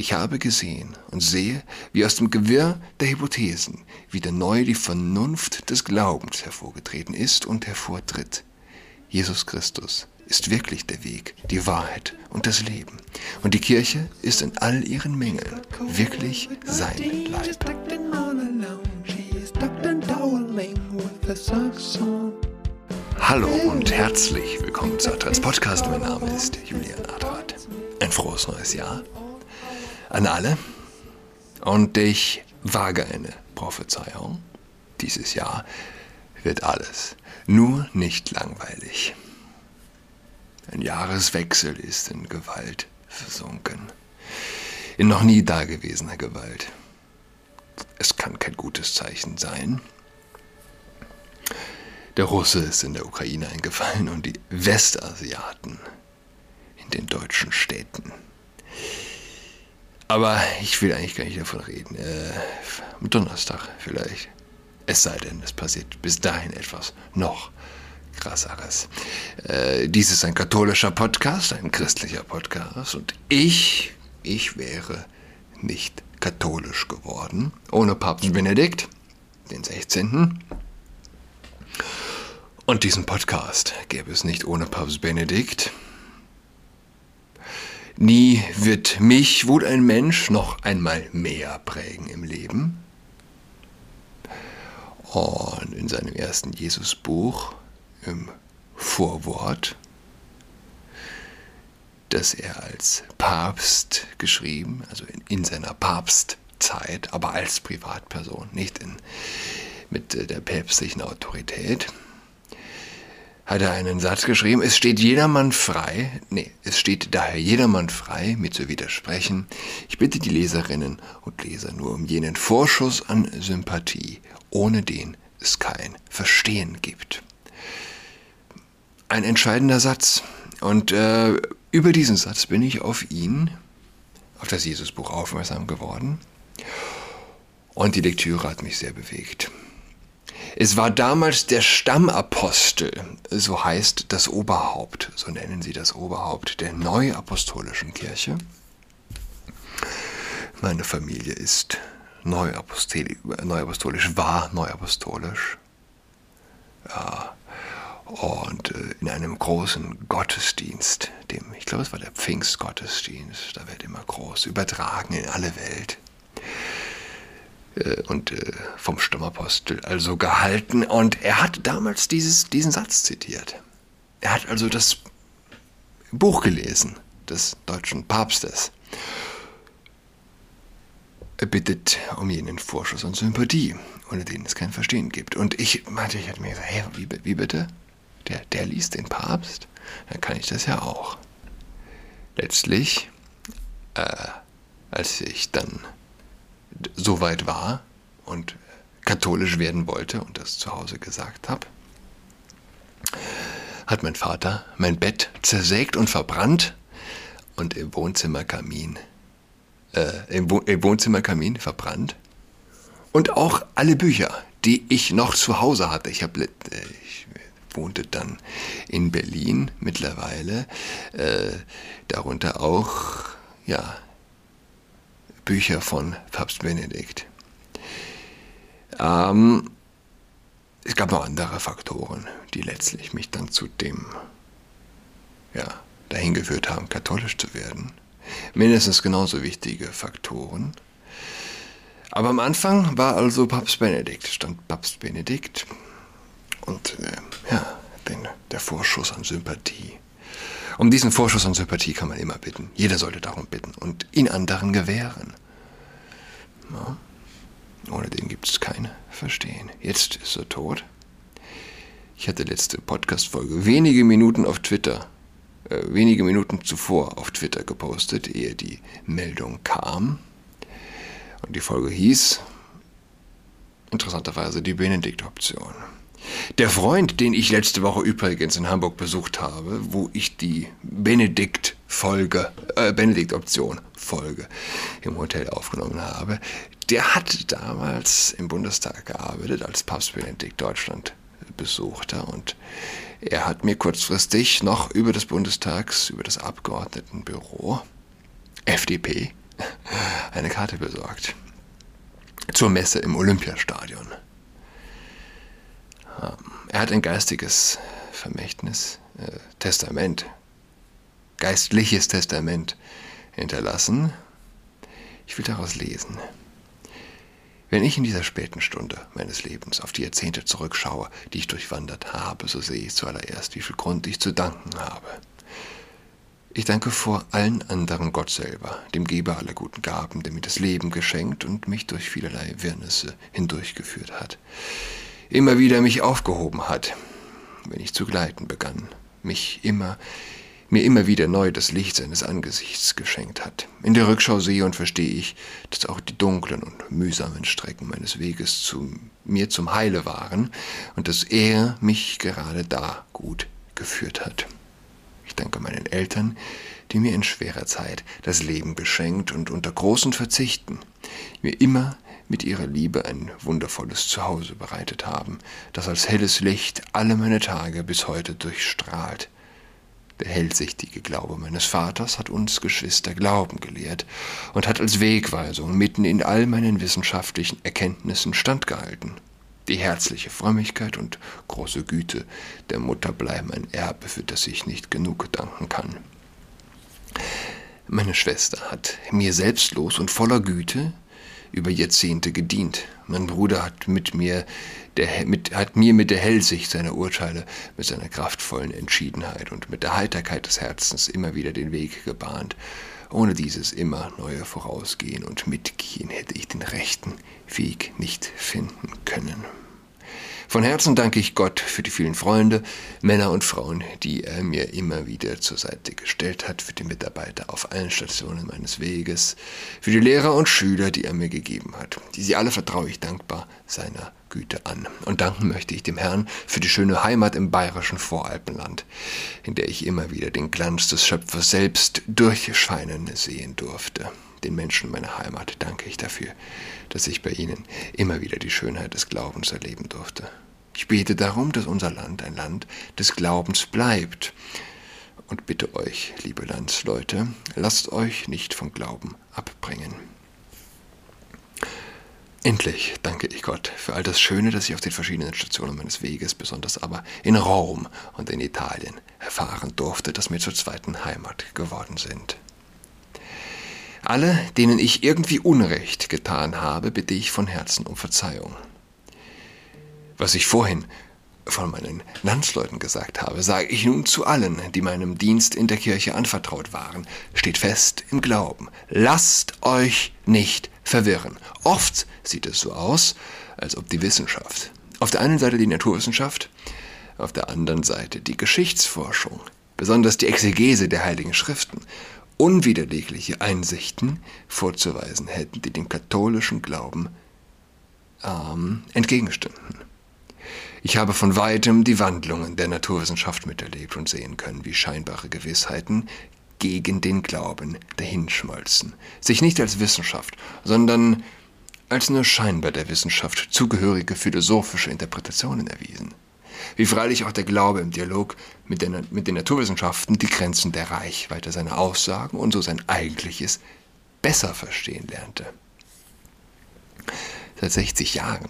Ich habe gesehen und sehe, wie aus dem Gewirr der Hypothesen wieder neu die Vernunft des Glaubens hervorgetreten ist und hervortritt. Jesus Christus ist wirklich der Weg, die Wahrheit und das Leben. Und die Kirche ist in all ihren Mängeln wirklich sein Leib. Hallo und herzlich willkommen zu Adrets Podcast. Mein Name ist Julian Adrat. Ein frohes neues Jahr an alle. Und ich wage eine Prophezeiung. Dieses Jahr wird alles nur nicht langweilig. Ein Jahreswechsel ist in Gewalt versunken. In noch nie dagewesener Gewalt. Es kann kein gutes Zeichen sein. Der Russe ist in der Ukraine eingefallen und die Westasiaten in den deutschen Städten. Aber ich will eigentlich gar nicht davon reden. Äh, am Donnerstag vielleicht. Es sei denn, es passiert bis dahin etwas noch krasseres. Äh, dies ist ein katholischer Podcast, ein christlicher Podcast und ich, ich wäre nicht katholisch geworden ohne Papst Benedikt, den 16. Und diesen Podcast gäbe es nicht ohne Papst Benedikt. Nie wird mich wohl ein Mensch noch einmal mehr prägen im Leben. Und in seinem ersten Jesusbuch im Vorwort, das er als Papst geschrieben, also in, in seiner Papstzeit, aber als Privatperson, nicht in, mit der päpstlichen Autorität, hat er einen Satz geschrieben, es steht jedermann frei, nee, es steht daher jedermann frei, mir zu widersprechen. Ich bitte die Leserinnen und Leser nur um jenen Vorschuss an Sympathie, ohne den es kein Verstehen gibt ein entscheidender Satz. Und äh, über diesen Satz bin ich auf ihn, auf das Jesusbuch aufmerksam geworden. Und die Lektüre hat mich sehr bewegt. Es war damals der Stammapostel, so heißt das Oberhaupt, so nennen sie das Oberhaupt der Neuapostolischen Kirche. Meine Familie ist neuapostolisch, war neuapostolisch. Ja, und äh, in einem großen Gottesdienst, dem, ich glaube, es war der Pfingstgottesdienst, da wird immer groß übertragen in alle Welt. Äh, und äh, vom Stammapostel also gehalten. Und er hat damals dieses, diesen Satz zitiert. Er hat also das Buch gelesen des deutschen Papstes. Er bittet um jenen Vorschuss und Sympathie, ohne den es kein Verstehen gibt. Und ich meinte, ich hätte mir gesagt, hey, wie, wie bitte? der, der liest den Papst, dann kann ich das ja auch. Letztlich, äh, als ich dann so weit war und katholisch werden wollte und das zu Hause gesagt habe, hat mein Vater mein Bett zersägt und verbrannt und im Wohnzimmerkamin, äh, im, Wo im Wohnzimmerkamin verbrannt. Und auch alle Bücher, die ich noch zu Hause hatte. Ich habe, ich wohnte dann in Berlin mittlerweile, äh, darunter auch ja, Bücher von Papst Benedikt. Ähm, es gab noch andere Faktoren, die letztlich mich dann zu dem ja, dahin geführt haben, katholisch zu werden. Mindestens genauso wichtige Faktoren. Aber am Anfang war also Papst Benedikt, stand Papst Benedikt und äh, ja, den, der Vorschuss an Sympathie. Um diesen Vorschuss an Sympathie kann man immer bitten. Jeder sollte darum bitten und ihn anderen gewähren. Ja. Ohne den gibt es kein Verstehen. Jetzt ist er tot. Ich hatte letzte Podcast-Folge wenige Minuten auf Twitter, äh, wenige Minuten zuvor auf Twitter gepostet, ehe die Meldung kam. Und die Folge hieß interessanterweise die Benedikt-Option. Der Freund, den ich letzte Woche übrigens in Hamburg besucht habe, wo ich die Benedikt-Folge, äh, Benedikt-Option-Folge im Hotel aufgenommen habe, der hat damals im Bundestag gearbeitet, als Papst Benedikt Deutschland besuchte und er hat mir kurzfristig noch über das Bundestags, über das Abgeordnetenbüro, FDP, eine Karte besorgt. Zur Messe im Olympiastadion. Ähm, er hat ein geistiges Vermächtnis, äh, Testament, geistliches Testament hinterlassen. Ich will daraus lesen. Wenn ich in dieser späten Stunde meines Lebens auf die Jahrzehnte zurückschaue, die ich durchwandert habe, so sehe ich zuallererst, wie viel Grund ich zu danken habe. Ich danke vor allen anderen Gott selber, dem Geber aller guten Gaben, der mir das Leben geschenkt und mich durch vielerlei Wirrnisse hindurchgeführt hat. Immer wieder mich aufgehoben hat, wenn ich zu gleiten begann, mich immer mir immer wieder neu das Licht seines Angesichts geschenkt hat. In der Rückschau sehe und verstehe ich, dass auch die dunklen und mühsamen Strecken meines Weges zu mir zum Heile waren und dass er mich gerade da gut geführt hat. Ich danke meinen Eltern, die mir in schwerer Zeit das Leben geschenkt und unter großen Verzichten mir immer mit ihrer Liebe ein wundervolles Zuhause bereitet haben, das als helles Licht alle meine Tage bis heute durchstrahlt. Der hellsichtige Glaube meines Vaters hat uns Geschwister Glauben gelehrt und hat als Wegweisung mitten in all meinen wissenschaftlichen Erkenntnissen standgehalten. Die herzliche Frömmigkeit und große Güte der Mutter bleiben ein Erbe, für das ich nicht genug danken kann. Meine Schwester hat mir selbstlos und voller Güte über Jahrzehnte gedient. Mein Bruder hat mit mir, der, mit, hat mir mit der Hellsicht seiner Urteile, mit seiner kraftvollen Entschiedenheit und mit der Heiterkeit des Herzens immer wieder den Weg gebahnt. Ohne dieses immer neue Vorausgehen und Mitgehen hätte ich den rechten Weg nicht finden können. Von Herzen danke ich Gott für die vielen Freunde, Männer und Frauen, die er mir immer wieder zur Seite gestellt hat, für die Mitarbeiter auf allen Stationen meines Weges, für die Lehrer und Schüler, die er mir gegeben hat. Diese alle vertraue ich dankbar seiner Güte an. Und danken möchte ich dem Herrn für die schöne Heimat im bayerischen Voralpenland, in der ich immer wieder den Glanz des Schöpfers selbst durchscheinen sehen durfte. Den Menschen meiner Heimat danke ich dafür, dass ich bei ihnen immer wieder die Schönheit des Glaubens erleben durfte. Ich bete darum, dass unser Land ein Land des Glaubens bleibt. Und bitte euch, liebe Landsleute, lasst euch nicht vom Glauben abbringen. Endlich danke ich Gott für all das Schöne, das ich auf den verschiedenen Stationen meines Weges, besonders aber in Rom und in Italien, erfahren durfte, das mir zur zweiten Heimat geworden sind. Alle, denen ich irgendwie Unrecht getan habe, bitte ich von Herzen um Verzeihung. Was ich vorhin von meinen Landsleuten gesagt habe, sage ich nun zu allen, die meinem Dienst in der Kirche anvertraut waren. Steht fest im Glauben. Lasst euch nicht verwirren. Oft sieht es so aus, als ob die Wissenschaft, auf der einen Seite die Naturwissenschaft, auf der anderen Seite die Geschichtsforschung, besonders die Exegese der Heiligen Schriften unwiderlegliche Einsichten vorzuweisen hätten, die dem katholischen Glauben ähm, entgegenstünden. Ich habe von weitem die Wandlungen der Naturwissenschaft miterlebt und sehen können, wie scheinbare Gewissheiten gegen den Glauben dahinschmolzen, sich nicht als Wissenschaft, sondern als nur scheinbar der Wissenschaft zugehörige philosophische Interpretationen erwiesen wie freilich auch der Glaube im Dialog mit den, mit den Naturwissenschaften die Grenzen der Reichweite seiner Aussagen und so sein eigentliches besser verstehen lernte. Seit 60 Jahren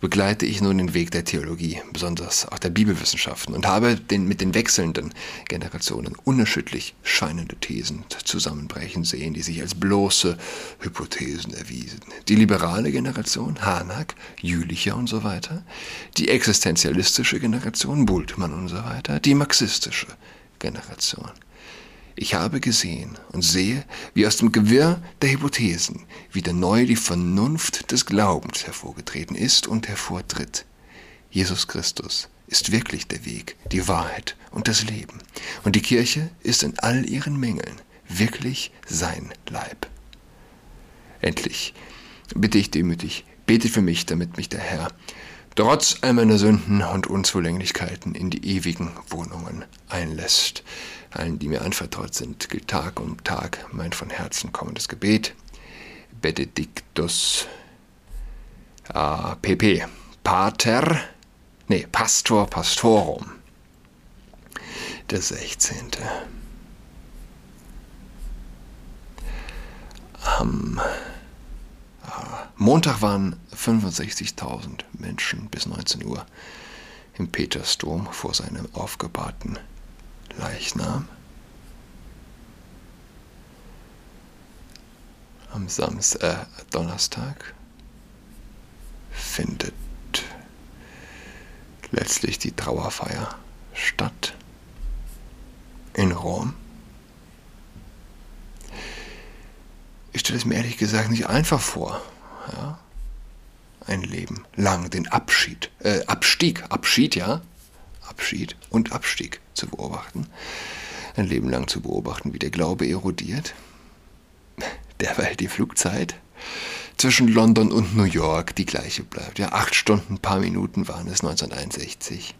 begleite ich nun den Weg der Theologie, besonders auch der Bibelwissenschaften, und habe den, mit den wechselnden Generationen unerschütterlich scheinende Thesen zusammenbrechen sehen, die sich als bloße Hypothesen erwiesen. Die liberale Generation, Hanak, Jülicher und so weiter, die existenzialistische Generation, Bultmann und so weiter, die marxistische Generation. Ich habe gesehen und sehe, wie aus dem Gewirr der Hypothesen wieder neu die Vernunft des Glaubens hervorgetreten ist und hervortritt. Jesus Christus ist wirklich der Weg, die Wahrheit und das Leben. Und die Kirche ist in all ihren Mängeln wirklich sein Leib. Endlich bitte ich demütig, bete für mich, damit mich der Herr trotz all meiner Sünden und Unzulänglichkeiten in die ewigen Wohnungen einlässt. Allen, die mir anvertraut sind, gilt Tag um Tag mein von Herzen kommendes Gebet. Benedictus äh, pp. Pater, nee, Pastor Pastorum. Der 16. Am Montag waren 65.000 Menschen bis 19 Uhr im Petersdom vor seinem aufgebahrten Leichnam. Am Samstag, äh, Donnerstag findet letztlich die Trauerfeier statt in Rom. Ich stelle es mir ehrlich gesagt nicht einfach vor. Ja? Ein Leben lang den Abschied, äh, Abstieg, Abschied, ja, Abschied und Abstieg zu beobachten. Ein Leben lang zu beobachten, wie der Glaube erodiert. Derweil die Flugzeit zwischen London und New York die gleiche bleibt. Ja, acht Stunden, ein paar Minuten waren es 1961.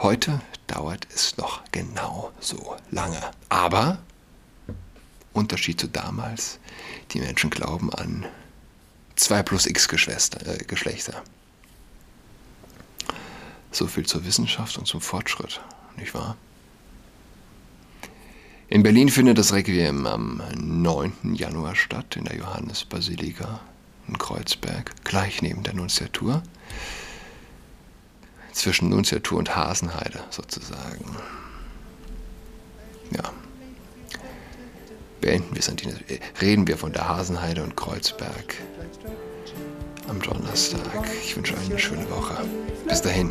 Heute dauert es noch genau so lange. Aber, Unterschied zu damals, die Menschen glauben an 2 plus x äh, Geschlechter. So viel zur Wissenschaft und zum Fortschritt, nicht wahr? In Berlin findet das Requiem am 9. Januar statt, in der Johannesbasilika in Kreuzberg, gleich neben der Nunziatur zwischen Nunziatur und Hasenheide sozusagen. Ja. Beenden wir es an die, reden wir von der Hasenheide und Kreuzberg am Donnerstag. Ich wünsche euch eine schöne Woche. Bis dahin.